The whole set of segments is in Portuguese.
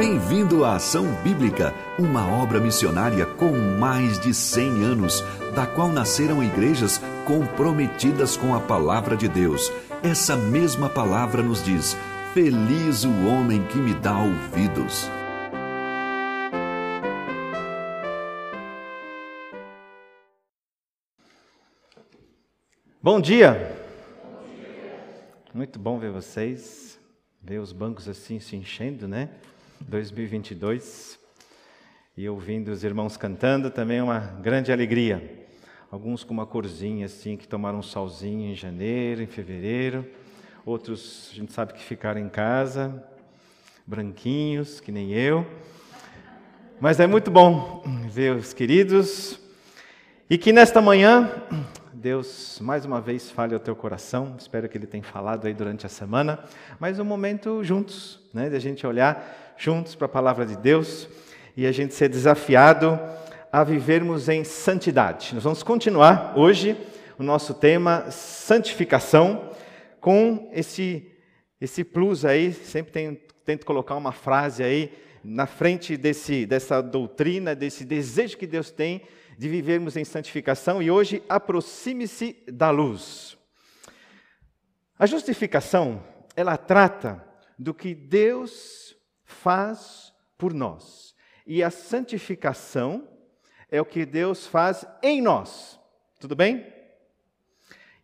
Bem-vindo à Ação Bíblica, uma obra missionária com mais de 100 anos, da qual nasceram igrejas comprometidas com a palavra de Deus. Essa mesma palavra nos diz: Feliz o homem que me dá ouvidos. Bom dia. Muito bom ver vocês, ver os bancos assim se enchendo, né? 2022. E ouvindo os irmãos cantando também é uma grande alegria. Alguns com uma corzinha assim, que tomaram um solzinho em janeiro, em fevereiro. Outros, a gente sabe que ficaram em casa, branquinhos, que nem eu. Mas é muito bom ver os queridos. E que nesta manhã Deus mais uma vez fale ao teu coração. Espero que Ele tenha falado aí durante a semana. Mas um momento juntos, né, de a gente olhar juntos para a palavra de Deus e a gente ser desafiado a vivermos em santidade. Nós vamos continuar hoje o nosso tema santificação com esse esse plus aí, sempre tem, tento colocar uma frase aí na frente desse, dessa doutrina, desse desejo que Deus tem de vivermos em santificação e hoje aproxime-se da luz. A justificação, ela trata do que Deus faz por nós. E a santificação é o que Deus faz em nós. Tudo bem?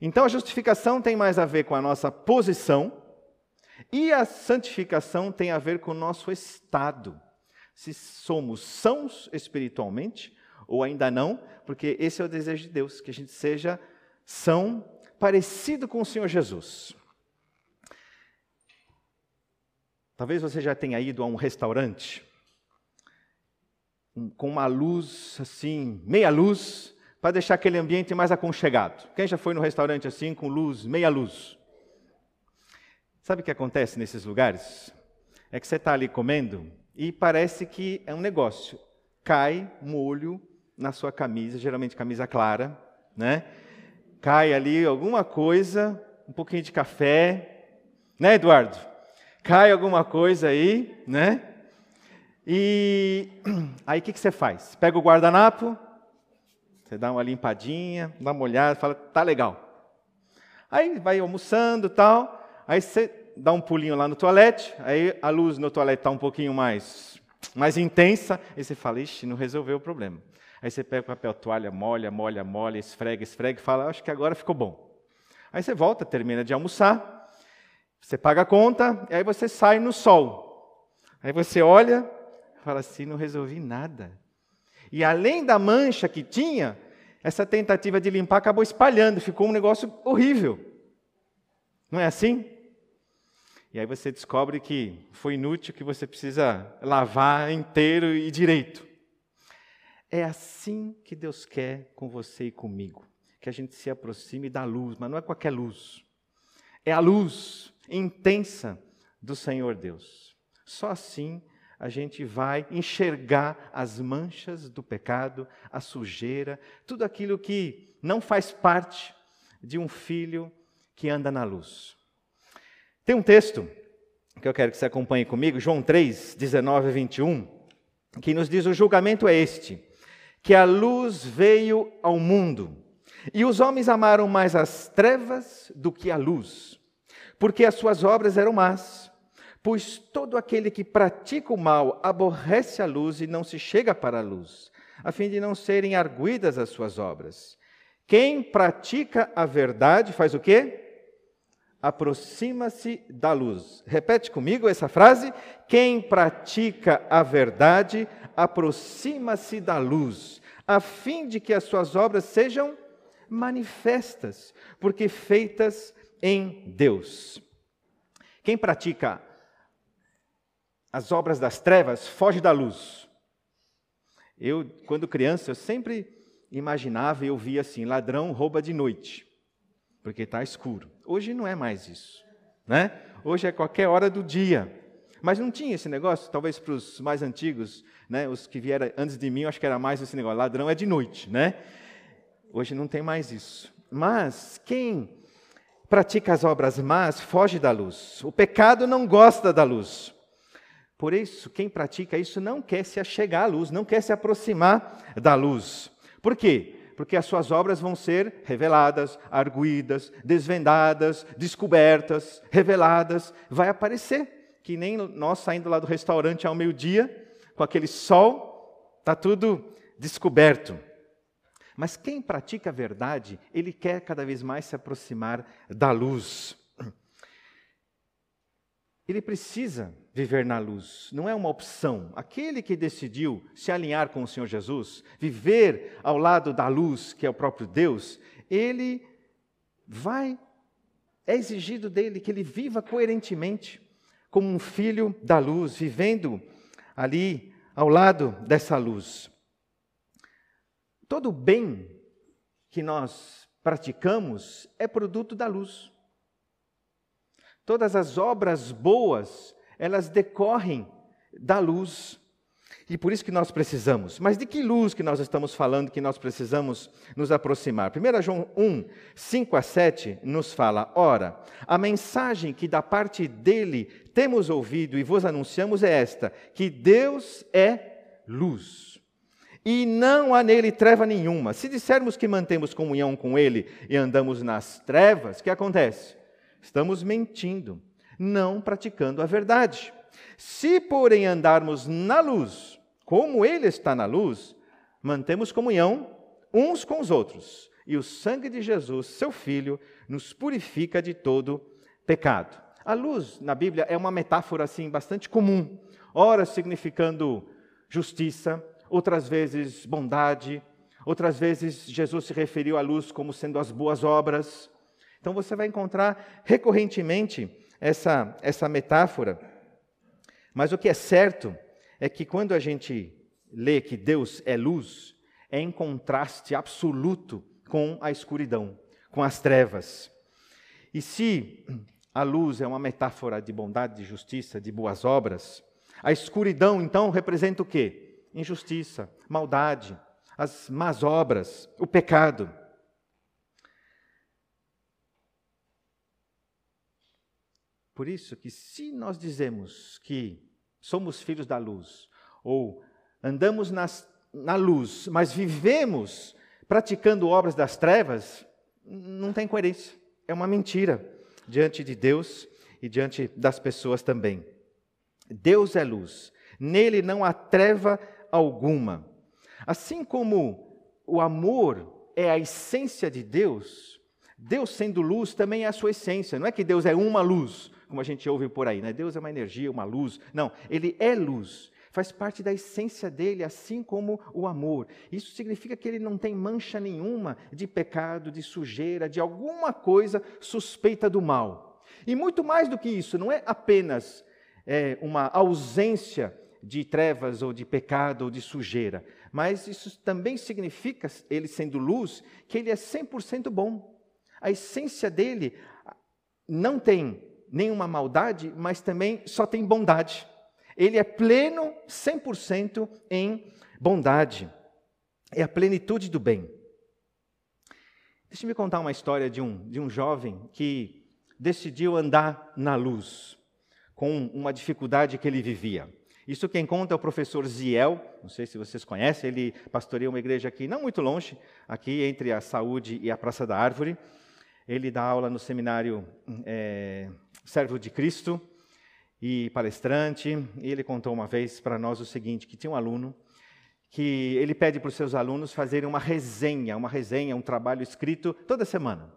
Então a justificação tem mais a ver com a nossa posição e a santificação tem a ver com o nosso estado. Se somos sãos espiritualmente ou ainda não, porque esse é o desejo de Deus, que a gente seja são parecido com o Senhor Jesus. Talvez você já tenha ido a um restaurante com uma luz assim, meia luz, para deixar aquele ambiente mais aconchegado. Quem já foi no restaurante assim com luz, meia luz? Sabe o que acontece nesses lugares? É que você está ali comendo e parece que é um negócio. Cai molho na sua camisa, geralmente camisa clara, né? Cai ali alguma coisa, um pouquinho de café, né, Eduardo? Cai alguma coisa aí, né? E aí o que, que você faz? Pega o guardanapo, você dá uma limpadinha, dá uma olhada, fala, tá legal. Aí vai almoçando tal, aí você dá um pulinho lá no toalete, aí a luz no toalete está um pouquinho mais, mais intensa, e você fala, ixi, não resolveu o problema. Aí você pega o papel toalha, molha, molha, molha, esfrega, esfrega, e fala, acho que agora ficou bom. Aí você volta, termina de almoçar, você paga a conta, e aí você sai no sol. Aí você olha fala assim: não resolvi nada. E além da mancha que tinha, essa tentativa de limpar acabou espalhando, ficou um negócio horrível. Não é assim? E aí você descobre que foi inútil, que você precisa lavar inteiro e direito. É assim que Deus quer com você e comigo, que a gente se aproxime da luz, mas não é qualquer luz. É a luz intensa do Senhor Deus. Só assim a gente vai enxergar as manchas do pecado, a sujeira, tudo aquilo que não faz parte de um filho que anda na luz. Tem um texto que eu quero que você acompanhe comigo, João 3, 19 a 21, que nos diz: o julgamento é este, que a luz veio ao mundo, e os homens amaram mais as trevas do que a luz porque as suas obras eram más. Pois todo aquele que pratica o mal aborrece a luz e não se chega para a luz, a fim de não serem arguídas as suas obras. Quem pratica a verdade faz o quê? Aproxima-se da luz. Repete comigo essa frase. Quem pratica a verdade aproxima-se da luz, a fim de que as suas obras sejam manifestas, porque feitas em Deus. Quem pratica as obras das trevas foge da luz. Eu, quando criança, eu sempre imaginava e eu via assim: ladrão rouba de noite, porque está escuro. Hoje não é mais isso, né? Hoje é qualquer hora do dia. Mas não tinha esse negócio, talvez para os mais antigos, né, os que vieram antes de mim, eu acho que era mais esse negócio: ladrão é de noite, né? Hoje não tem mais isso. Mas quem pratica as obras más, foge da luz. O pecado não gosta da luz. Por isso, quem pratica isso não quer se achegar à luz, não quer se aproximar da luz. Por quê? Porque as suas obras vão ser reveladas, arguídas, desvendadas, descobertas, reveladas. Vai aparecer, que nem nós saindo lá do restaurante ao meio-dia, com aquele sol, está tudo descoberto. Mas quem pratica a verdade, ele quer cada vez mais se aproximar da luz. Ele precisa viver na luz, não é uma opção. Aquele que decidiu se alinhar com o Senhor Jesus, viver ao lado da luz, que é o próprio Deus, ele vai, é exigido dele que ele viva coerentemente, como um filho da luz, vivendo ali ao lado dessa luz. Todo bem que nós praticamos é produto da luz. Todas as obras boas, elas decorrem da luz. E por isso que nós precisamos. Mas de que luz que nós estamos falando que nós precisamos nos aproximar? 1 João 1, 5 a 7 nos fala: Ora, a mensagem que da parte dele temos ouvido e vos anunciamos é esta: que Deus é luz e não há nele treva nenhuma. Se dissermos que mantemos comunhão com ele e andamos nas trevas, o que acontece? Estamos mentindo, não praticando a verdade. Se, porém, andarmos na luz, como ele está na luz, mantemos comunhão uns com os outros, e o sangue de Jesus, seu Filho, nos purifica de todo pecado. A luz na Bíblia é uma metáfora assim bastante comum, ora significando justiça, outras vezes bondade, outras vezes Jesus se referiu à luz como sendo as boas obras. Então você vai encontrar recorrentemente essa, essa metáfora. Mas o que é certo é que quando a gente lê que Deus é luz, é em contraste absoluto com a escuridão, com as trevas. E se a luz é uma metáfora de bondade, de justiça, de boas obras, a escuridão então representa o quê? Injustiça, maldade, as más obras, o pecado. Por isso que se nós dizemos que somos filhos da luz, ou andamos nas, na luz, mas vivemos praticando obras das trevas, não tem coerência. É uma mentira diante de Deus e diante das pessoas também. Deus é luz, nele não há treva alguma. Assim como o amor é a essência de Deus, Deus sendo luz também é a sua essência. Não é que Deus é uma luz, como a gente ouve por aí, né? Deus é uma energia, uma luz. Não, ele é luz. Faz parte da essência dele, assim como o amor. Isso significa que ele não tem mancha nenhuma de pecado, de sujeira, de alguma coisa suspeita do mal. E muito mais do que isso, não é apenas é, uma ausência de trevas ou de pecado ou de sujeira. Mas isso também significa, ele sendo luz, que ele é 100% bom. A essência dele não tem nenhuma maldade, mas também só tem bondade. Ele é pleno 100% em bondade. É a plenitude do bem. Deixa-me contar uma história de um, de um jovem que decidiu andar na luz, com uma dificuldade que ele vivia. Isso quem conta é o professor Ziel, não sei se vocês conhecem, ele pastoreia uma igreja aqui, não muito longe, aqui entre a Saúde e a Praça da Árvore. Ele dá aula no seminário é, Servo de Cristo e palestrante. E ele contou uma vez para nós o seguinte: que tinha um aluno que ele pede para os seus alunos fazerem uma resenha, uma resenha, um trabalho escrito toda semana.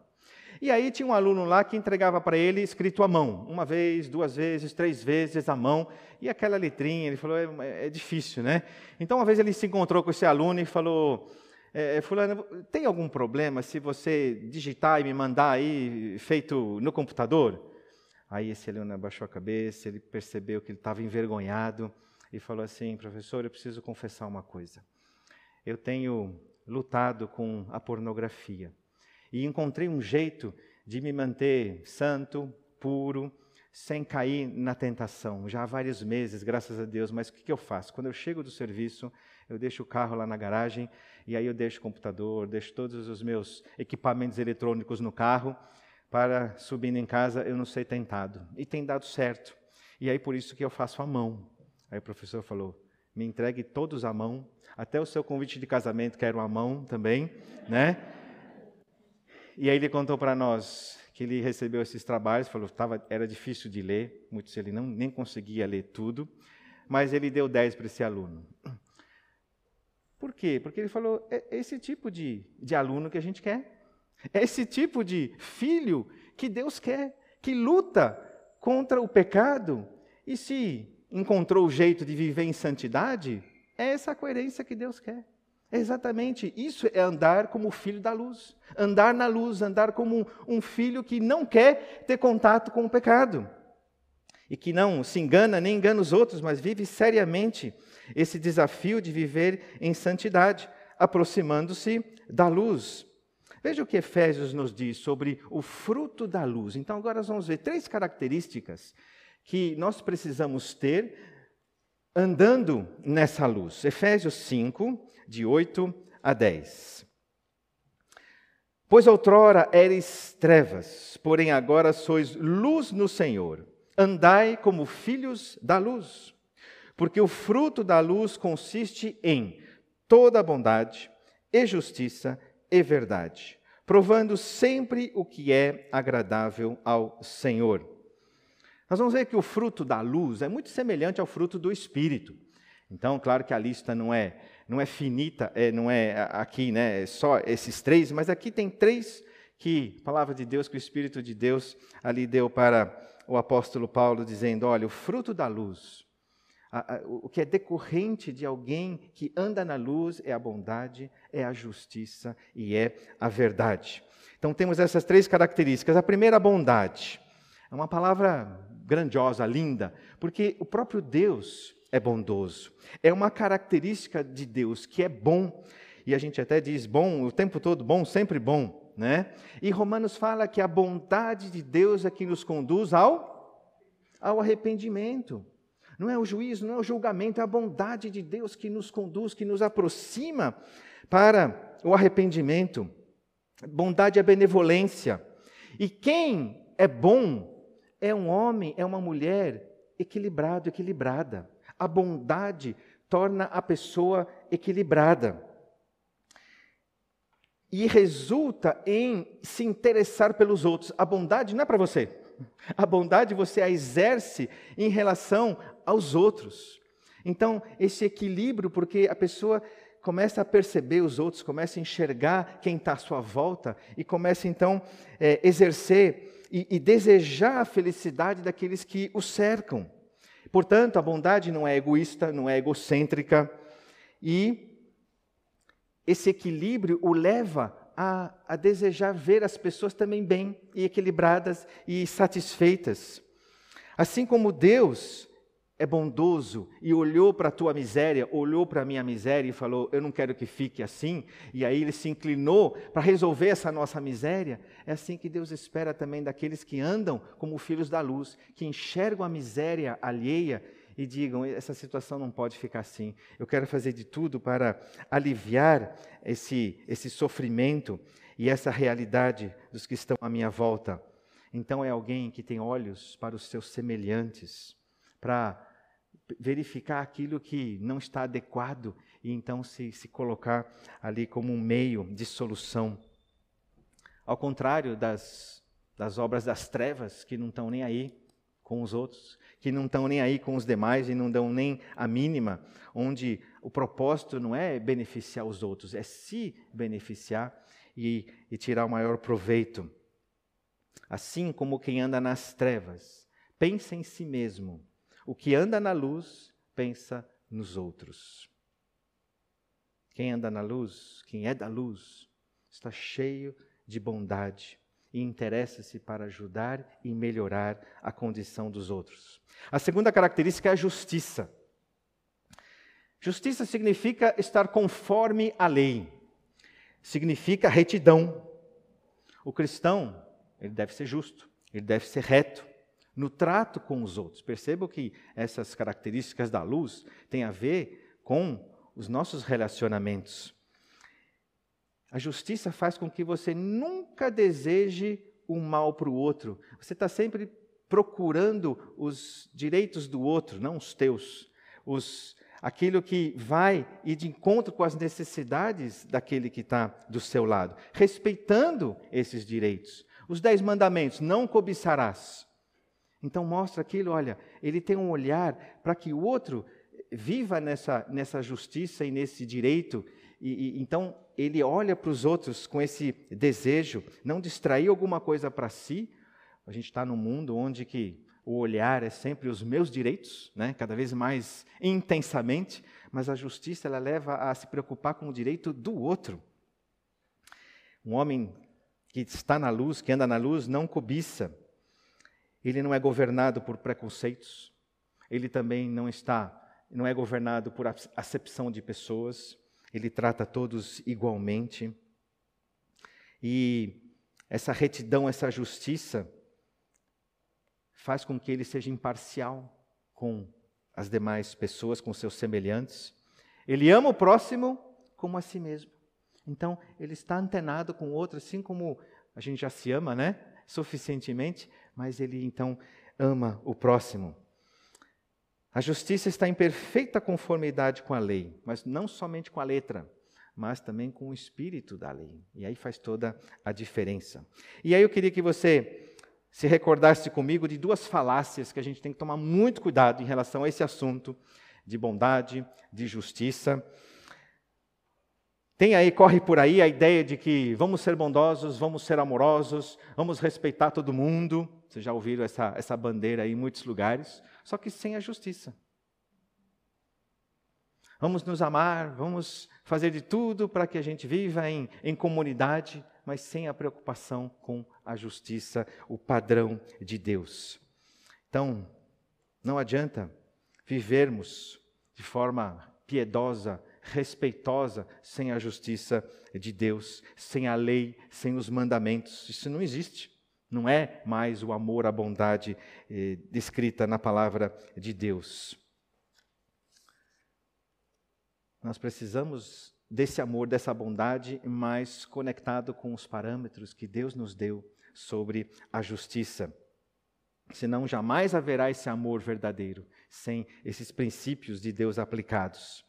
E aí tinha um aluno lá que entregava para ele escrito à mão, uma vez, duas vezes, três vezes à mão, e aquela letrinha, ele falou, é, é difícil, né? Então uma vez ele se encontrou com esse aluno e falou, é, é, fulano, tem algum problema se você digitar e me mandar aí feito no computador? Aí esse aluno abaixou a cabeça, ele percebeu que ele estava envergonhado e falou assim, professor, eu preciso confessar uma coisa. Eu tenho lutado com a pornografia e encontrei um jeito de me manter santo, puro, sem cair na tentação. Já há vários meses, graças a Deus, mas o que eu faço? Quando eu chego do serviço, eu deixo o carro lá na garagem e aí eu deixo o computador, deixo todos os meus equipamentos eletrônicos no carro para subindo em casa eu não ser tentado. E tem dado certo. E aí por isso que eu faço a mão. Aí o professor falou: me entregue todos à mão, até o seu convite de casamento quero a mão também, né? E aí ele contou para nós que ele recebeu esses trabalhos, falou tava, era difícil de ler, muitos ele não, nem conseguia ler tudo, mas ele deu 10 para esse aluno. Por quê? Porque ele falou, é esse tipo de, de aluno que a gente quer. É esse tipo de filho que Deus quer, que luta contra o pecado. E se encontrou o jeito de viver em santidade, é essa a coerência que Deus quer. É exatamente isso é andar como filho da luz. Andar na luz, andar como um filho que não quer ter contato com o pecado. E que não se engana nem engana os outros, mas vive seriamente esse desafio de viver em santidade, aproximando-se da luz. Veja o que Efésios nos diz sobre o fruto da luz. Então, agora nós vamos ver três características que nós precisamos ter andando nessa luz. Efésios 5, de 8 a 10. Pois outrora eres trevas, porém agora sois luz no Senhor. Andai como filhos da luz, porque o fruto da luz consiste em toda bondade e justiça e verdade, provando sempre o que é agradável ao Senhor. Nós vamos ver que o fruto da luz é muito semelhante ao fruto do Espírito. Então, claro que a lista não é não é finita, é, não é aqui, né, é só esses três, mas aqui tem três que, a palavra de Deus, que o Espírito de Deus ali deu para o apóstolo Paulo, dizendo: olha, o fruto da luz, a, a, o que é decorrente de alguém que anda na luz é a bondade, é a justiça e é a verdade. Então temos essas três características. A primeira, a bondade. É uma palavra grandiosa, linda, porque o próprio Deus é bondoso. É uma característica de Deus que é bom. E a gente até diz bom o tempo todo, bom, sempre bom, né? E Romanos fala que a bondade de Deus é que nos conduz ao, ao arrependimento. Não é o juízo, não é o julgamento, é a bondade de Deus que nos conduz, que nos aproxima para o arrependimento. Bondade é benevolência. E quem é bom é um homem, é uma mulher equilibrado, equilibrada. A bondade torna a pessoa equilibrada. E resulta em se interessar pelos outros. A bondade não é para você. A bondade você a exerce em relação aos outros. Então, esse equilíbrio, porque a pessoa começa a perceber os outros, começa a enxergar quem está à sua volta e começa então a é, exercer e, e desejar a felicidade daqueles que o cercam. Portanto, a bondade não é egoísta, não é egocêntrica, e esse equilíbrio o leva a, a, desejar ver as pessoas também bem e equilibradas e satisfeitas. Assim como Deus é bondoso e olhou para a tua miséria, olhou para a minha miséria e falou: Eu não quero que fique assim. E aí ele se inclinou para resolver essa nossa miséria. É assim que Deus espera também daqueles que andam como filhos da luz, que enxergam a miséria alheia e digam: Essa situação não pode ficar assim. Eu quero fazer de tudo para aliviar esse, esse sofrimento e essa realidade dos que estão à minha volta. Então é alguém que tem olhos para os seus semelhantes, para verificar aquilo que não está adequado e então se, se colocar ali como um meio de solução. Ao contrário das, das obras das trevas, que não estão nem aí com os outros, que não estão nem aí com os demais e não dão nem a mínima, onde o propósito não é beneficiar os outros, é se beneficiar e, e tirar o maior proveito. Assim como quem anda nas trevas, pensa em si mesmo o que anda na luz pensa nos outros. Quem anda na luz, quem é da luz, está cheio de bondade e interessa-se para ajudar e melhorar a condição dos outros. A segunda característica é a justiça. Justiça significa estar conforme a lei, significa retidão. O cristão, ele deve ser justo, ele deve ser reto, no trato com os outros. Percebam que essas características da luz têm a ver com os nossos relacionamentos. A justiça faz com que você nunca deseje o mal para o outro. Você está sempre procurando os direitos do outro, não os teus. os, aquilo que vai e de encontro com as necessidades daquele que está do seu lado, respeitando esses direitos. Os dez mandamentos: não cobiçarás. Então mostra aquilo, olha, ele tem um olhar para que o outro viva nessa, nessa justiça e nesse direito. E, e então ele olha para os outros com esse desejo, não distrair alguma coisa para si. A gente está num mundo onde que o olhar é sempre os meus direitos, né? cada vez mais intensamente, mas a justiça ela leva a se preocupar com o direito do outro. Um homem que está na luz, que anda na luz, não cobiça. Ele não é governado por preconceitos. Ele também não está, não é governado por acepção de pessoas. Ele trata todos igualmente. E essa retidão, essa justiça, faz com que ele seja imparcial com as demais pessoas, com seus semelhantes. Ele ama o próximo como a si mesmo. Então, ele está antenado com o outro, assim como a gente já se ama, né? Suficientemente, mas ele então ama o próximo. A justiça está em perfeita conformidade com a lei, mas não somente com a letra, mas também com o espírito da lei. E aí faz toda a diferença. E aí eu queria que você se recordasse comigo de duas falácias que a gente tem que tomar muito cuidado em relação a esse assunto de bondade, de justiça. Tem aí, corre por aí a ideia de que vamos ser bondosos, vamos ser amorosos, vamos respeitar todo mundo. Vocês já ouviram essa, essa bandeira aí em muitos lugares, só que sem a justiça. Vamos nos amar, vamos fazer de tudo para que a gente viva em, em comunidade, mas sem a preocupação com a justiça, o padrão de Deus. Então, não adianta vivermos de forma piedosa, respeitosa sem a justiça de Deus, sem a lei, sem os mandamentos. Isso não existe. Não é mais o amor, a bondade eh, descrita na palavra de Deus. Nós precisamos desse amor, dessa bondade, mais conectado com os parâmetros que Deus nos deu sobre a justiça. Senão jamais haverá esse amor verdadeiro sem esses princípios de Deus aplicados.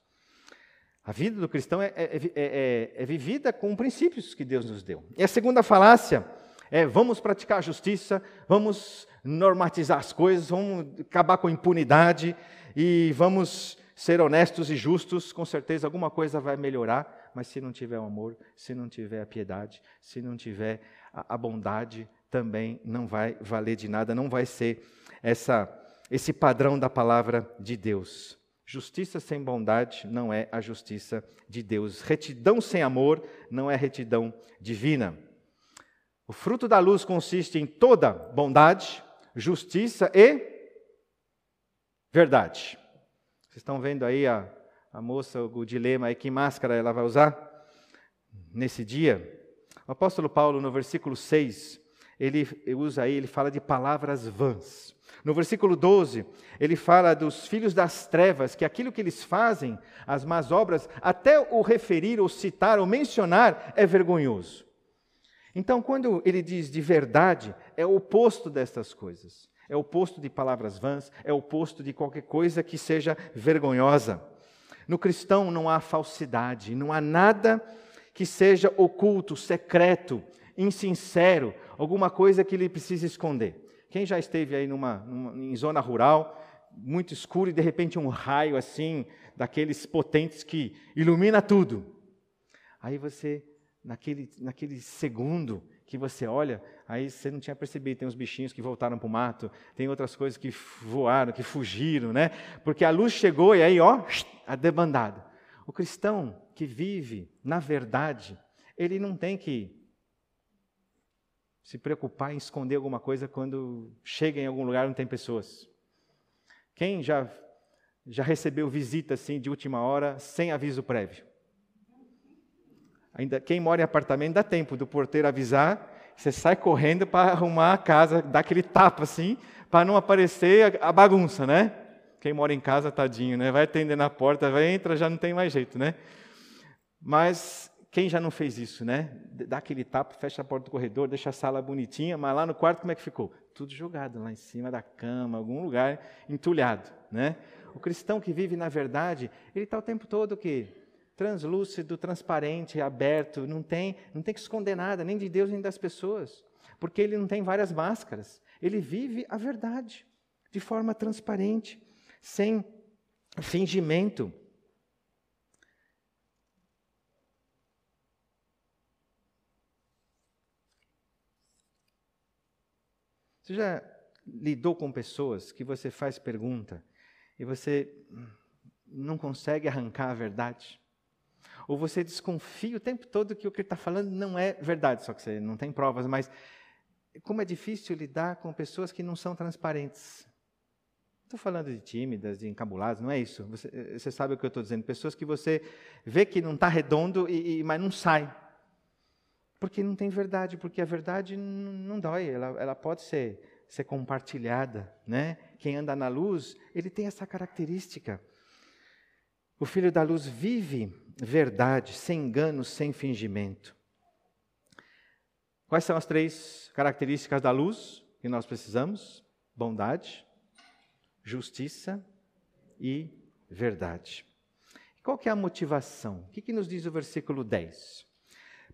A vida do cristão é, é, é, é, vivida com princípios que Deus nos deu. E a segunda falácia é: vamos praticar a justiça, vamos normatizar as coisas, vamos acabar com a impunidade e vamos ser honestos e justos. Com certeza alguma coisa vai melhorar, mas se não tiver o amor, se não tiver a piedade, se não tiver a, a bondade, também não vai valer de nada, não vai ser essa, esse padrão da palavra de Deus. Justiça sem bondade não é a justiça de Deus. Retidão sem amor não é retidão divina. O fruto da luz consiste em toda bondade, justiça e verdade. Vocês estão vendo aí a, a moça, o dilema aí, que máscara ela vai usar nesse dia? O apóstolo Paulo, no versículo 6, ele usa aí, ele fala de palavras vãs. No versículo 12, ele fala dos filhos das trevas, que aquilo que eles fazem, as más obras, até o referir, ou citar, ou mencionar, é vergonhoso. Então, quando ele diz de verdade, é o oposto destas coisas. É o oposto de palavras vãs, é o oposto de qualquer coisa que seja vergonhosa. No cristão não há falsidade, não há nada que seja oculto, secreto, insincero, alguma coisa que ele precise esconder. Quem já esteve aí numa, numa, em zona rural, muito escuro, e de repente um raio assim, daqueles potentes que ilumina tudo. Aí você, naquele, naquele segundo que você olha, aí você não tinha percebido, tem uns bichinhos que voltaram para o mato, tem outras coisas que voaram, que fugiram, né? Porque a luz chegou e aí, ó, a debandada. O cristão que vive na verdade, ele não tem que se preocupar em esconder alguma coisa quando chega em algum lugar onde tem pessoas. Quem já, já recebeu visita assim de última hora sem aviso prévio? Ainda, quem mora em apartamento dá tempo do porteiro avisar, você sai correndo para arrumar a casa, dá aquele tapa assim, para não aparecer a, a, bagunça, né? Quem mora em casa, tadinho, né? Vai atender na porta, vai entra, já não tem mais jeito, né? Mas quem já não fez isso, né? Dá aquele tapa, fecha a porta do corredor, deixa a sala bonitinha, mas lá no quarto como é que ficou? Tudo jogado lá em cima da cama, algum lugar entulhado, né? O cristão que vive na verdade, ele está o tempo todo que translúcido, transparente, aberto, não tem, não tem que esconder nada, nem de Deus nem das pessoas, porque ele não tem várias máscaras. Ele vive a verdade de forma transparente, sem fingimento. Você já lidou com pessoas que você faz pergunta e você não consegue arrancar a verdade? Ou você desconfia o tempo todo que o que ele está falando não é verdade, só que você não tem provas, mas como é difícil lidar com pessoas que não são transparentes. Estou falando de tímidas, de encabuladas, não é isso. Você, você sabe o que eu estou dizendo. Pessoas que você vê que não está redondo, e, e, mas não sai. Porque não tem verdade, porque a verdade não, dói, ela, ela pode ser, ser compartilhada. Né? Quem anda na luz, ele tem essa característica. O filho da luz vive verdade, sem engano, sem fingimento. Quais são as três características da luz que nós precisamos? Bondade, justiça e verdade. Qual que é a motivação? O que, que nos diz o versículo 10?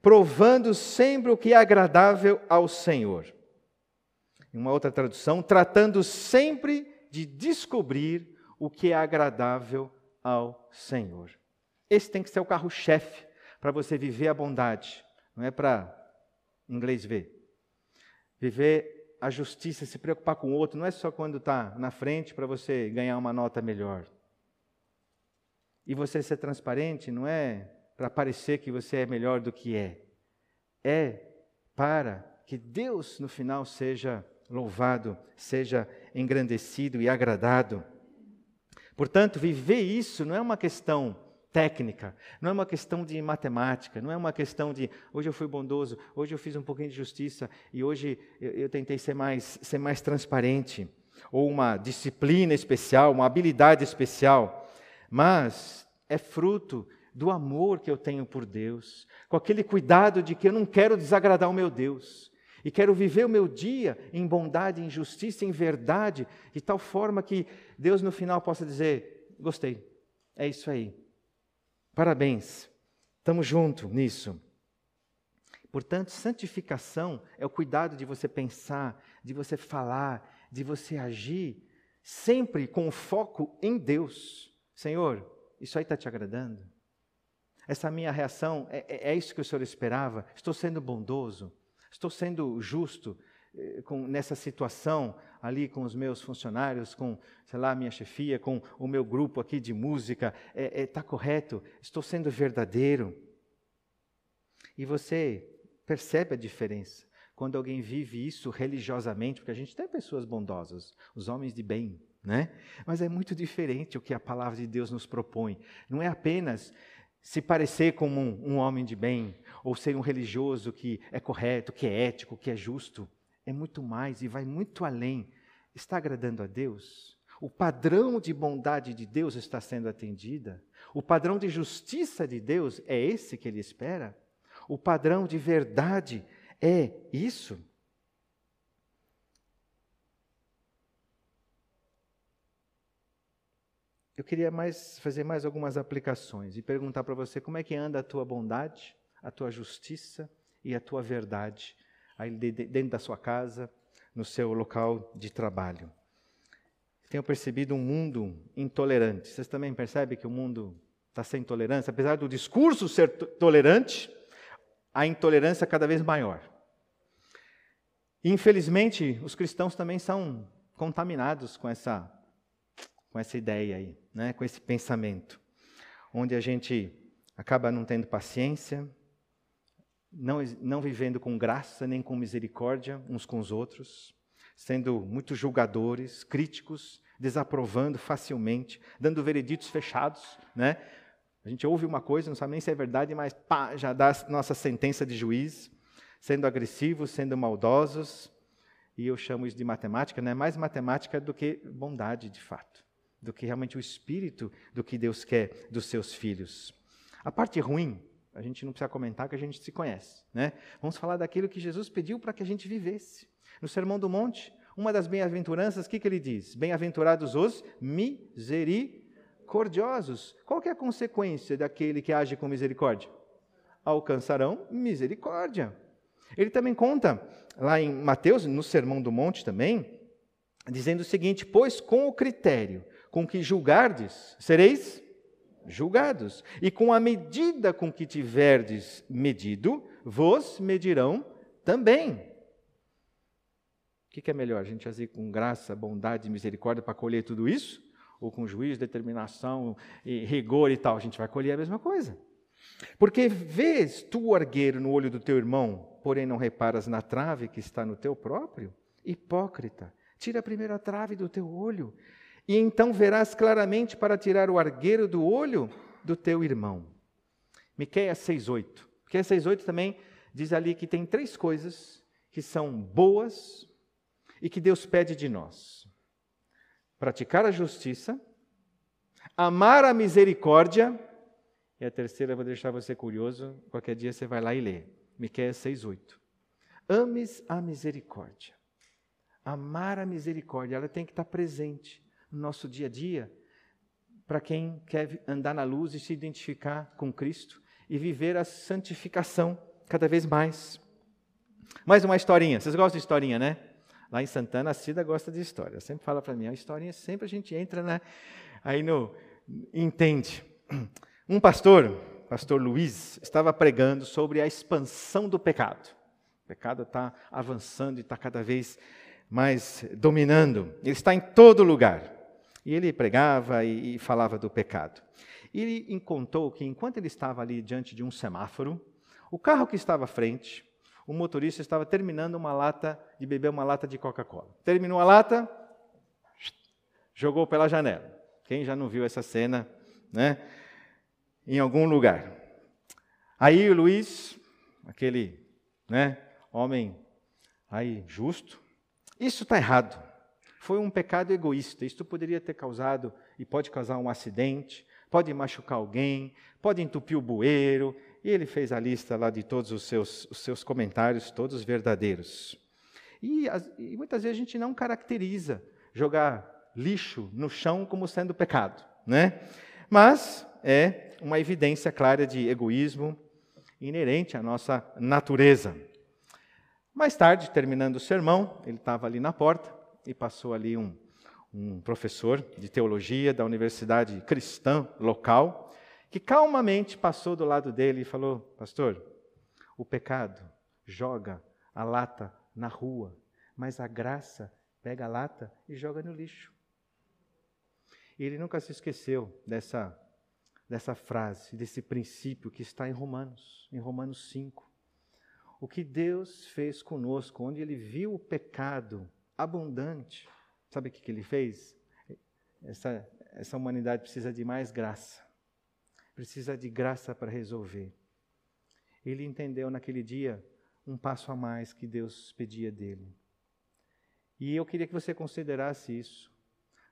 Provando sempre o que é agradável ao Senhor. Em uma outra tradução, tratando sempre de descobrir o que é agradável ao Senhor. Esse tem que ser o carro-chefe para você viver a bondade, não é para inglês ver. Viver a justiça, se preocupar com o outro, não é só quando está na frente para você ganhar uma nota melhor. E você ser transparente não é para parecer que você é melhor do que é. É para que Deus no final seja louvado, seja engrandecido e agradado. Portanto, viver isso não é uma questão técnica, não é uma questão de matemática, não é uma questão de hoje eu fui bondoso, hoje eu fiz um pouquinho de justiça e hoje eu, eu tentei ser mais, ser mais transparente, ou uma disciplina especial, uma habilidade especial, mas é fruto do amor que eu tenho por Deus, com aquele cuidado de que eu não quero desagradar o meu Deus. E quero viver o meu dia em bondade, em justiça, em verdade, de tal forma que Deus no final possa dizer: gostei, é isso aí, Parabéns, estamos juntos nisso. Portanto, santificação é o cuidado de você pensar, de você falar, de você agir, sempre com foco em Deus. Senhor, isso aí está te agradando? Essa minha reação, é, é, é isso que o Senhor esperava? Estou sendo bondoso? Estou sendo justo? Eh, com, nessa situação ali com os meus funcionários, com, sei lá, minha chefia, com o meu grupo aqui de música, está é, é, tá correto? Estou sendo verdadeiro? E você percebe a diferença quando alguém vive isso religiosamente, porque a gente tem pessoas bondosas, os homens de bem, né? Mas é muito diferente o que a palavra de Deus nos propõe. Não é apenas se parecer como um, um homem de bem, ou ser um religioso que é correto, que é ético, que é justo é muito mais e vai muito além. Está agradando a Deus? O padrão de bondade de Deus está sendo atendida? O padrão de justiça de Deus é esse que ele espera? O padrão de verdade é isso? Eu queria mais fazer mais algumas aplicações e perguntar para você como é que anda a tua bondade, a tua justiça e a tua verdade dentro da sua casa, no seu local de trabalho. Tenho percebido um mundo intolerante. Vocês também percebem que o mundo está sem tolerância? Apesar do discurso ser tolerante, a intolerância é cada vez maior. Infelizmente, os cristãos também são contaminados com essa, com essa ideia aí, né? com esse pensamento, onde a gente acaba não tendo paciência, não, não vivendo com graça nem com misericórdia uns com os outros, sendo muito julgadores, críticos, desaprovando facilmente, dando vereditos fechados, né? A gente ouve uma coisa, não sabe nem se é verdade, mas pá, já dá nossa sentença de juiz, sendo agressivos, sendo maldosos, e eu chamo isso de matemática, não é mais matemática do que bondade de fato, do que realmente o espírito do que Deus quer dos seus filhos. A parte ruim a gente não precisa comentar que a gente se conhece. Né? Vamos falar daquilo que Jesus pediu para que a gente vivesse. No Sermão do Monte, Uma das bem-aventuranças, o que, que ele diz? Bem-aventurados os misericordiosos. Qual é a consequência daquele que age com misericórdia? Alcançarão misericórdia. Ele também conta, lá em Mateus, no Sermão do Monte também, dizendo o seguinte: Pois com o critério com que julgardes, sereis julgados, e com a medida com que tiverdes medido, vos medirão também. O que, é melhor? A gente agir com graça, bondade e misericórdia para colher tudo isso? Ou com juízo, determinação e rigor e tal? A gente vai colher a mesma coisa. Porque vês tu o argueiro no olho do teu irmão, porém não reparas na trave que está no teu próprio? Hipócrita, tira a primeira trave do teu olho, e então verás claramente para tirar o argueiro do olho do teu irmão. Miqueias 6:8. Miqueias 6:8 também diz ali que tem três coisas que são boas e que Deus pede de nós: praticar a justiça, amar a misericórdia, e a terceira eu vou deixar você curioso, qualquer dia você vai lá e lê. Miqueias 6:8. Ames a misericórdia. Amar a misericórdia, ela tem que estar presente no nosso dia a dia, para quem quer andar na luz e se identificar com Cristo e viver a santificação cada vez mais. Mais uma historinha. Vocês gostam de historinha, né? Lá em Santana, a Cida gosta de história. Sempre fala para mim, a historinha sempre a gente entra né, aí no entende. Um pastor, pastor Luiz, estava pregando sobre a expansão do pecado. O pecado está avançando e está cada vez mais dominando. Ele está em todo lugar. E ele pregava e, e falava do pecado. E ele contou que enquanto ele estava ali diante de um semáforo, o carro que estava à frente, o motorista estava terminando uma lata de beber uma lata de Coca-Cola. Terminou a lata, jogou pela janela. Quem já não viu essa cena, né? Em algum lugar. Aí o Luiz, aquele, né, homem aí justo, isso está errado foi um pecado egoísta. Isto poderia ter causado e pode causar um acidente, pode machucar alguém, pode entupir o bueiro. E ele fez a lista lá de todos os seus, os seus comentários, todos verdadeiros. E, as, e muitas vezes a gente não caracteriza jogar lixo no chão como sendo pecado, né? Mas é uma evidência clara de egoísmo inerente à nossa natureza. Mais tarde, terminando o sermão, ele estava ali na porta, e passou ali um, um professor de teologia da universidade cristã local, que calmamente passou do lado dele e falou: Pastor, o pecado joga a lata na rua, mas a graça pega a lata e joga no lixo. E ele nunca se esqueceu dessa, dessa frase, desse princípio que está em Romanos, em Romanos 5. O que Deus fez conosco, onde ele viu o pecado abundante. Sabe o que, que ele fez? Essa, essa humanidade precisa de mais graça. Precisa de graça para resolver. Ele entendeu naquele dia um passo a mais que Deus pedia dele. E eu queria que você considerasse isso.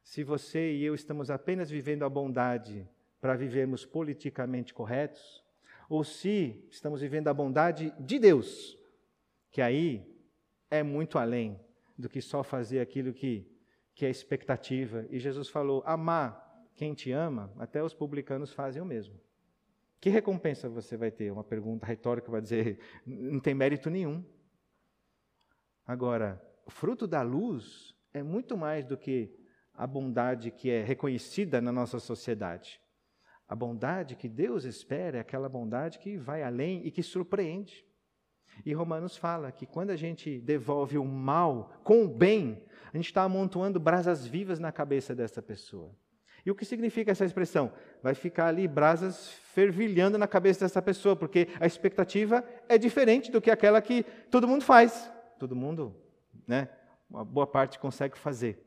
Se você e eu estamos apenas vivendo a bondade para vivermos politicamente corretos, ou se estamos vivendo a bondade de Deus, que aí é muito além do que só fazer aquilo que, que é expectativa. E Jesus falou: amar quem te ama, até os publicanos fazem o mesmo. Que recompensa você vai ter? Uma pergunta retórica vai dizer: não tem mérito nenhum. Agora, o fruto da luz é muito mais do que a bondade que é reconhecida na nossa sociedade. A bondade que Deus espera é aquela bondade que vai além e que surpreende. E Romanos fala que quando a gente devolve o mal com o bem, a gente está amontoando brasas vivas na cabeça dessa pessoa. E o que significa essa expressão? Vai ficar ali brasas fervilhando na cabeça dessa pessoa, porque a expectativa é diferente do que aquela que todo mundo faz. Todo mundo, né, uma boa parte consegue fazer.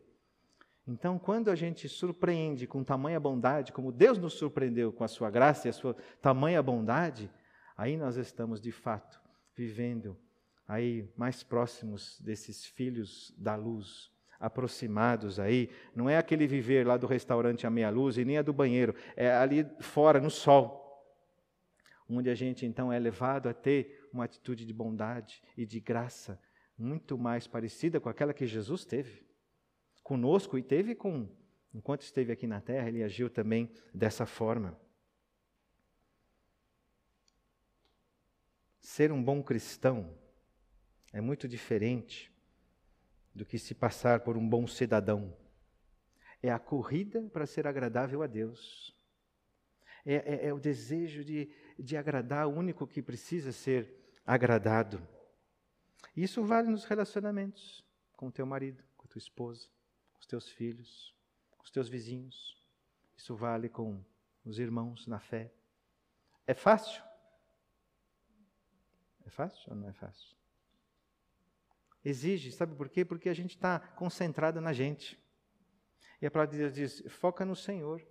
Então, quando a gente surpreende com tamanha bondade, como Deus nos surpreendeu com a sua graça e a sua tamanha bondade, aí nós estamos de fato vivendo aí mais próximos desses filhos da luz, aproximados aí. Não é aquele viver lá do restaurante à meia luz e nem a do banheiro, é ali fora, no sol, onde a gente então é levado a ter uma atitude de bondade e de graça muito mais parecida com aquela que Jesus teve conosco e teve com enquanto esteve aqui na terra, ele agiu também dessa forma. Ser um bom cristão é muito diferente do que se passar por um bom cidadão. É a corrida para ser agradável a Deus. É, é, é o desejo de, de agradar o único que precisa ser agradado. Isso vale nos relacionamentos com o teu marido, com a tua esposa, com os teus filhos, com os teus vizinhos. Isso vale com os irmãos na fé. É fácil? É fácil ou não é fácil? Exige, sabe por quê? Porque a gente está concentrado na gente. E a palavra de Deus diz: foca no Senhor.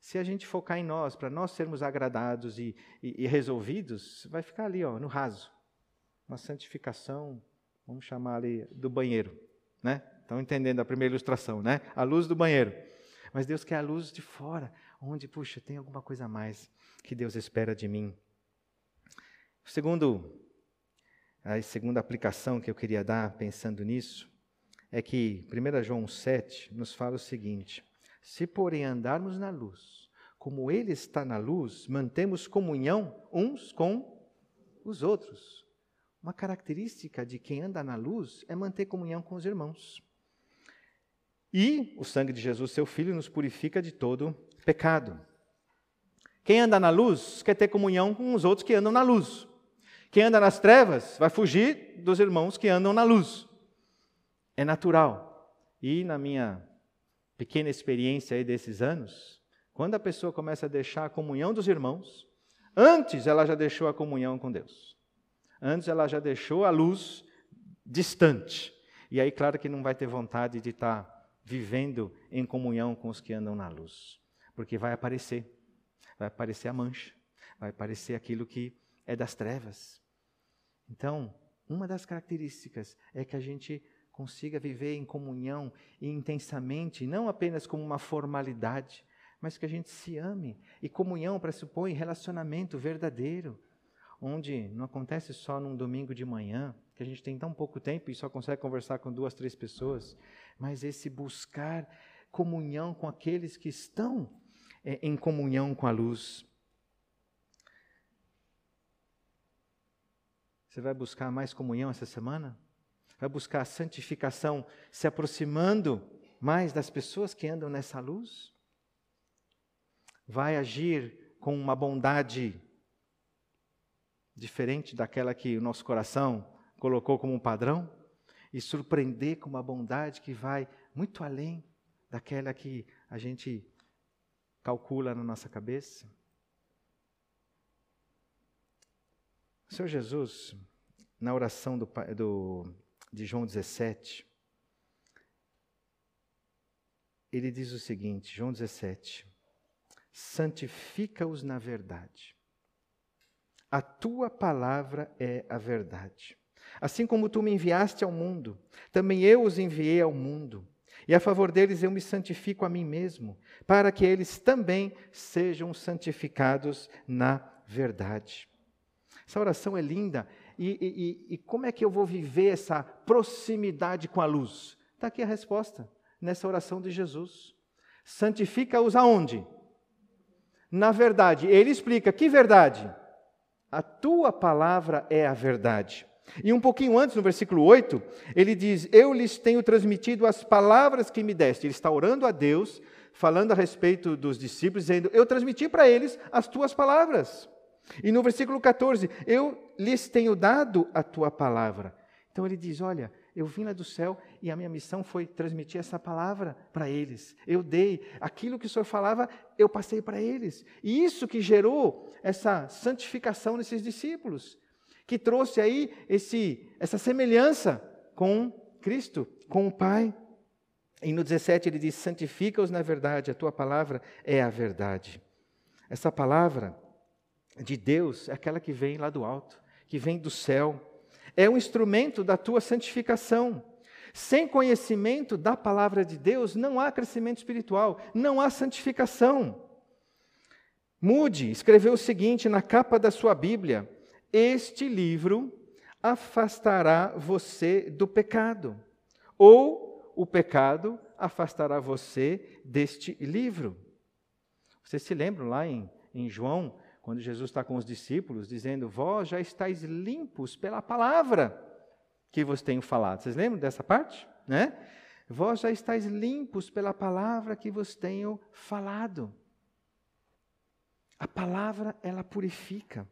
Se a gente focar em nós, para nós sermos agradados e, e, e, resolvidos, vai ficar ali, ó, no raso. Uma santificação, vamos chamar ali do banheiro, né? Estão entendendo a primeira ilustração, né? A luz do banheiro. Mas Deus quer a luz de fora, onde, puxa, tem alguma coisa a mais que Deus espera de mim. Segundo, a segunda aplicação que eu queria dar pensando nisso é que 1 João 7 nos fala o seguinte: se, porém, andarmos na luz, como Ele está na luz, mantemos comunhão uns com os outros. Uma característica de quem anda na luz é manter comunhão com os irmãos. E o sangue de Jesus, seu Filho, nos purifica de todo pecado. Quem anda na luz quer ter comunhão com os outros que andam na luz. Quem anda nas trevas vai fugir dos irmãos que andam na luz. É natural. E na minha pequena experiência aí desses anos, quando a pessoa começa a deixar a comunhão dos irmãos, antes ela já deixou a comunhão com Deus. Antes ela já deixou a luz distante. E aí, claro que não vai ter vontade de estar vivendo em comunhão com os que andam na luz. Porque vai aparecer. Vai aparecer a mancha. Vai aparecer aquilo que é das trevas. Então, uma das características é que a gente consiga viver em comunhão e intensamente, não apenas como uma formalidade, mas que a gente se ame. E comunhão pressupõe relacionamento verdadeiro, onde não acontece só num domingo de manhã, que a gente tem tão pouco tempo e só consegue conversar com duas, três pessoas, mas esse buscar comunhão com aqueles que estão é, em comunhão com a luz. Você vai buscar mais comunhão essa semana? vai buscar a santificação se aproximando mais das pessoas que andam nessa luz? Vai agir com uma bondade diferente daquela que o nosso coração colocou como um padrão? E surpreender com uma bondade que vai muito além daquela que a gente calcula na nossa cabeça? O Senhor Jesus, na oração do, do, de João 17, ele diz o seguinte, João 17: santifica-os na verdade. A tua palavra é a verdade. Assim como tu me enviaste ao mundo, também eu os enviei ao mundo. E a favor deles eu me santifico a mim mesmo, para que eles também sejam santificados na verdade. Essa oração é linda, e, e, e como é que eu vou viver essa proximidade com a luz? Está aqui a resposta, nessa oração de Jesus. Santifica-os aonde? Na verdade. Ele explica: que verdade? A tua palavra é a verdade. E um pouquinho antes, no versículo 8, ele diz: Eu lhes tenho transmitido as palavras que me deste. Ele está orando a Deus, falando a respeito dos discípulos, dizendo: Eu transmiti para eles as tuas palavras. E no versículo 14, eu lhes tenho dado a tua palavra. Então ele diz: Olha, eu vim lá do céu e a minha missão foi transmitir essa palavra para eles. Eu dei aquilo que o Senhor falava, eu passei para eles. E isso que gerou essa santificação nesses discípulos, que trouxe aí esse, essa semelhança com Cristo, com o Pai. E no 17 ele diz: Santifica-os na verdade, a tua palavra é a verdade. Essa palavra de Deus é aquela que vem lá do alto, que vem do céu. É um instrumento da tua santificação. Sem conhecimento da palavra de Deus, não há crescimento espiritual, não há santificação. Mude escreveu o seguinte na capa da sua Bíblia: Este livro afastará você do pecado, ou o pecado afastará você deste livro. Vocês se lembram lá em, em João, quando Jesus está com os discípulos, dizendo: Vós já estáis limpos pela palavra que vos tenho falado. Vocês lembram dessa parte? Né? Vós já estáis limpos pela palavra que vos tenho falado. A palavra, ela purifica.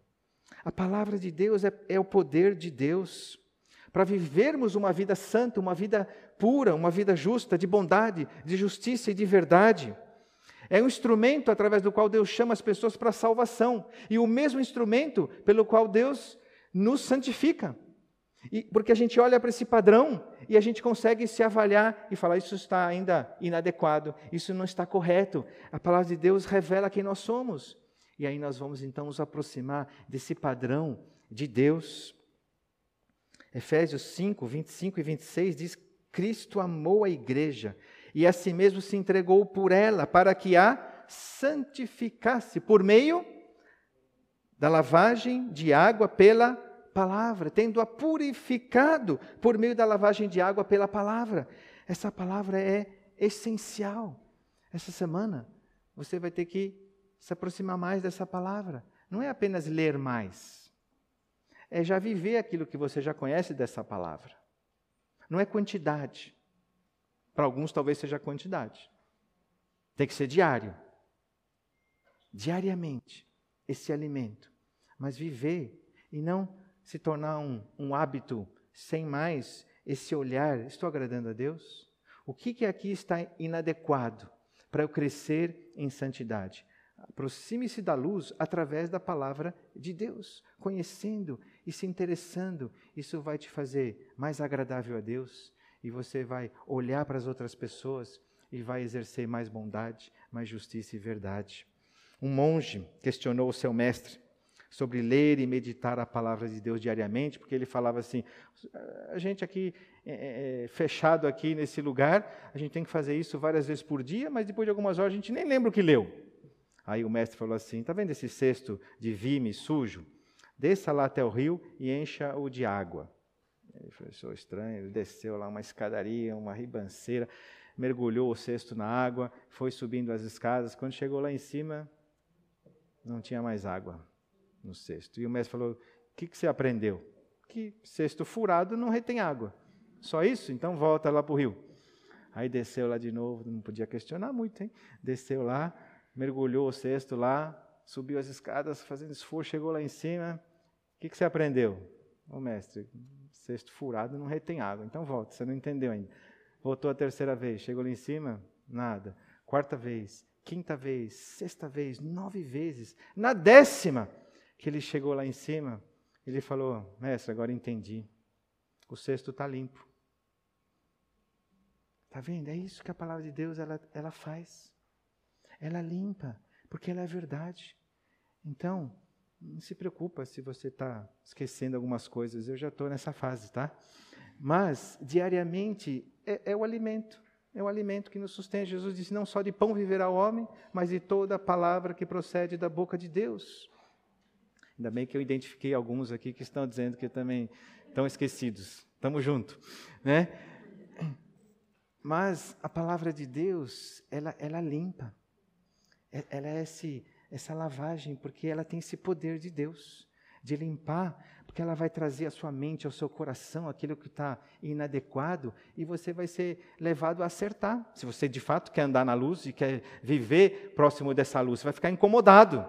A palavra de Deus é, é o poder de Deus para vivermos uma vida santa, uma vida pura, uma vida justa, de bondade, de justiça e de verdade. É um instrumento através do qual Deus chama as pessoas para a salvação e o mesmo instrumento pelo qual Deus nos santifica. E, porque a gente olha para esse padrão e a gente consegue se avaliar e falar: isso está ainda inadequado, isso não está correto. A palavra de Deus revela quem nós somos. E aí nós vamos então nos aproximar desse padrão de Deus. Efésios 5, 25 e 26 diz: Cristo amou a igreja e a si mesmo se entregou por ela, para que a santificasse por meio da lavagem de água pela palavra, tendo-a purificado por meio da lavagem de água pela palavra. Essa palavra é essencial. Essa semana você vai ter que se aproximar mais dessa palavra. Não é apenas ler mais, é já viver aquilo que você já conhece dessa palavra. Não é quantidade. Para alguns, talvez seja quantidade. Tem que ser diário. Diariamente, esse alimento. Mas viver e não se tornar um, um hábito sem mais esse olhar. Estou agradando a Deus? O que, que aqui está inadequado para eu crescer em santidade? Aproxime-se da luz através da palavra de Deus, conhecendo e se interessando. Isso vai te fazer mais agradável a Deus e você vai olhar para as outras pessoas e vai exercer mais bondade, mais justiça e verdade. Um monge questionou o seu mestre sobre ler e meditar a palavra de Deus diariamente, porque ele falava assim: a gente aqui, é, fechado aqui nesse lugar, a gente tem que fazer isso várias vezes por dia, mas depois de algumas horas a gente nem lembra o que leu. Aí o mestre falou assim: está vendo esse cesto de vime sujo? Desça lá até o rio e encha-o de água. Ele sou estranho, ele desceu lá uma escadaria, uma ribanceira, mergulhou o cesto na água, foi subindo as escadas. Quando chegou lá em cima, não tinha mais água no cesto. E o mestre falou: O que, que você aprendeu? Que cesto furado não retém água. Só isso? Então volta lá para o rio. Aí desceu lá de novo, não podia questionar muito, hein? Desceu lá, mergulhou o cesto lá, subiu as escadas, fazendo esforço, chegou lá em cima. O que, que você aprendeu? Ô mestre, cesto furado não retém água. Então volta, você não entendeu ainda. Voltou a terceira vez, chegou lá em cima, nada. Quarta vez, quinta vez, sexta vez, nove vezes. Na décima que ele chegou lá em cima, ele falou: Mestre, agora entendi. O cesto está limpo. Está vendo? É isso que a palavra de Deus ela, ela faz. Ela limpa, porque ela é verdade. Então, não se preocupa se você está esquecendo algumas coisas, eu já estou nessa fase, tá? Mas, diariamente, é, é, o alimento, é o alimento que nos sustenta. Jesus disse: não só de pão viverá o homem, mas de toda a palavra que procede da boca de Deus. Ainda bem que eu identifiquei alguns aqui que estão dizendo que também estão esquecidos. Estamos juntos, né? Mas a palavra de Deus, ela, ela limpa. É, ela é esse essa lavagem, porque ela tem esse poder de Deus, de limpar, porque ela vai trazer à sua mente, ao seu coração, aquilo que está inadequado, e você vai ser levado a acertar. Se você de fato quer andar na luz e quer viver próximo dessa luz, você vai ficar incomodado.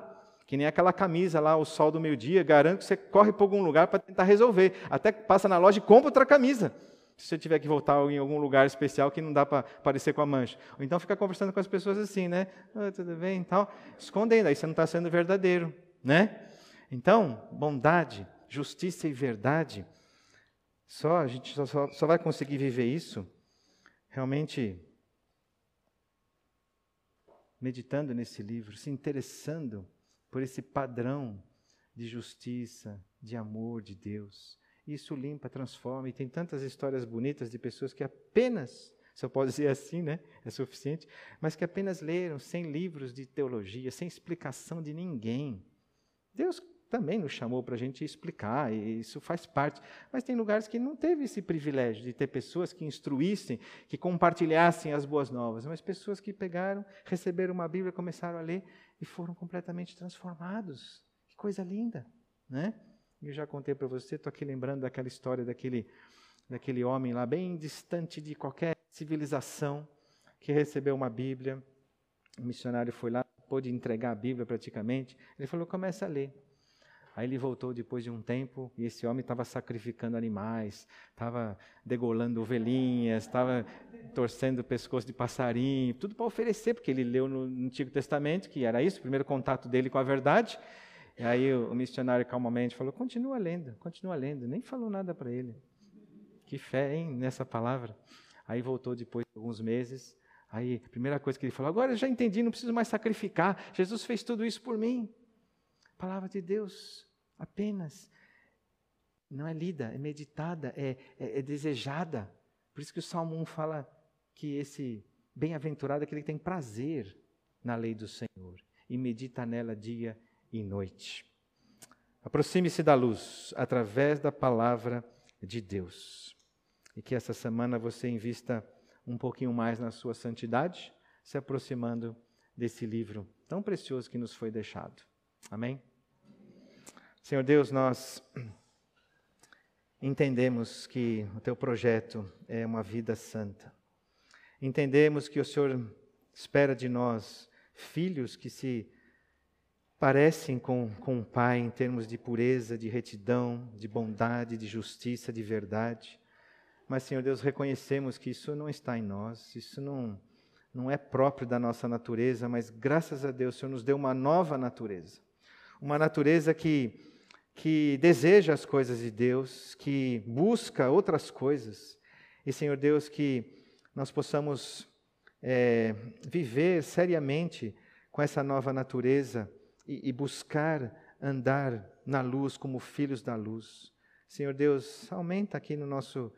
Que nem aquela camisa lá, o sol do meio-dia, garanto que você corre para algum lugar para tentar resolver. Até passa na loja e compra outra camisa se você tiver que voltar em algum lugar especial que não dá para aparecer com a mancha. Ou então fica conversando com as pessoas assim, né? Ah, tudo bem e tal. Escondendo, aí você não está sendo verdadeiro, né? Então, bondade, justiça e verdade, só a gente só, só vai conseguir viver isso realmente meditando nesse livro, se interessando por esse padrão de justiça, de amor de Deus isso limpa, transforma. E tem tantas histórias bonitas de pessoas que apenas, se eu posso dizer assim, né? É suficiente, mas que apenas leram, sem livros de teologia, sem explicação de ninguém. Deus também nos chamou para a gente explicar, e isso faz parte. Mas tem lugares que não teve esse privilégio de ter pessoas que instruíssem, que compartilhassem as boas novas, mas pessoas que pegaram, receberam uma Bíblia, começaram a ler e foram completamente transformados. Que coisa linda, né? Eu já contei para você, estou aqui lembrando daquela história daquele, daquele homem lá, bem distante de qualquer civilização, que recebeu uma Bíblia. O missionário foi lá, pôde entregar a Bíblia praticamente. Ele falou: começa a ler. Aí ele voltou depois de um tempo e esse homem estava sacrificando animais, estava degolando ovelhinhas, estava torcendo o pescoço de passarinho, tudo para oferecer, porque ele leu no Antigo Testamento que era isso, o primeiro contato dele com a verdade. E aí o missionário calmamente falou: continua lendo, continua lendo, nem falou nada para ele. Que fé, hein, nessa palavra. Aí voltou depois de alguns meses. Aí, a primeira coisa que ele falou: agora eu já entendi, não preciso mais sacrificar. Jesus fez tudo isso por mim. palavra de Deus, apenas. Não é lida, é meditada, é, é, é desejada. Por isso que o Salmo 1 fala que esse bem-aventurado é aquele que tem prazer na lei do Senhor e medita nela dia e noite. Aproxime-se da luz através da palavra de Deus. E que essa semana você invista um pouquinho mais na sua santidade, se aproximando desse livro tão precioso que nos foi deixado. Amém? Senhor Deus, nós entendemos que o teu projeto é uma vida santa. Entendemos que o Senhor espera de nós filhos que se parecem com, com o Pai em termos de pureza, de retidão, de bondade, de justiça, de verdade. Mas, Senhor Deus, reconhecemos que isso não está em nós, isso não, não é próprio da nossa natureza, mas graças a Deus, o Senhor nos deu uma nova natureza. Uma natureza que, que deseja as coisas de Deus, que busca outras coisas. E, Senhor Deus, que nós possamos é, viver seriamente com essa nova natureza e, e buscar andar na luz como filhos da luz. Senhor Deus, aumenta aqui no nosso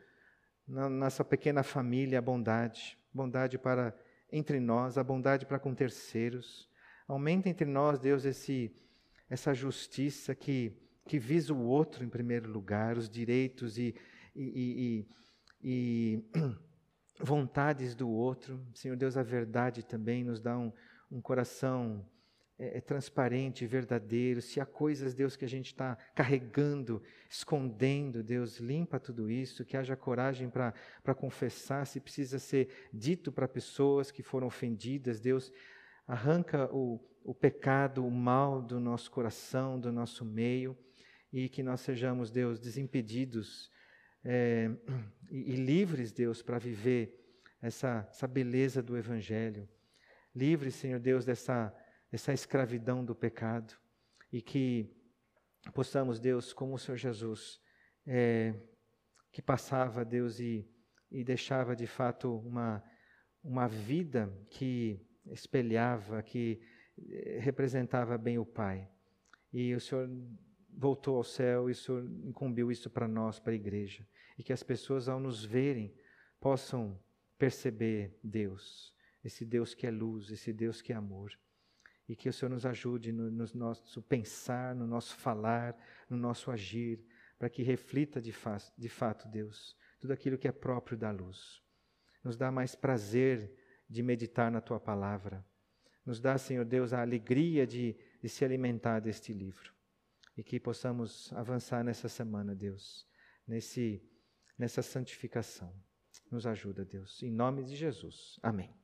na nossa pequena família a bondade, bondade para entre nós, a bondade para com terceiros. Aumenta entre nós, Deus, esse essa justiça que que visa o outro em primeiro lugar, os direitos e, e, e, e vontades do outro. Senhor Deus, a verdade também nos dá um, um coração é, é transparente, verdadeiro, se há coisas, Deus, que a gente está carregando, escondendo, Deus, limpa tudo isso, que haja coragem para confessar, se precisa ser dito para pessoas que foram ofendidas, Deus, arranca o, o pecado, o mal do nosso coração, do nosso meio, e que nós sejamos, Deus, desimpedidos é, e, e livres, Deus, para viver essa, essa beleza do Evangelho. Livres, Senhor Deus, dessa essa escravidão do pecado e que possamos, Deus, como o Senhor Jesus, é, que passava, Deus, e, e deixava de fato uma, uma vida que espelhava, que é, representava bem o Pai. E o Senhor voltou ao céu e o Senhor incumbiu isso para nós, para a igreja. E que as pessoas, ao nos verem, possam perceber Deus, esse Deus que é luz, esse Deus que é amor e que o Senhor nos ajude no, no nosso pensar, no nosso falar, no nosso agir, para que reflita de, fa de fato, Deus, tudo aquilo que é próprio da luz. Nos dá mais prazer de meditar na tua palavra. Nos dá, Senhor Deus, a alegria de, de se alimentar deste livro. E que possamos avançar nessa semana, Deus, nesse, nessa santificação. Nos ajuda, Deus. Em nome de Jesus. Amém.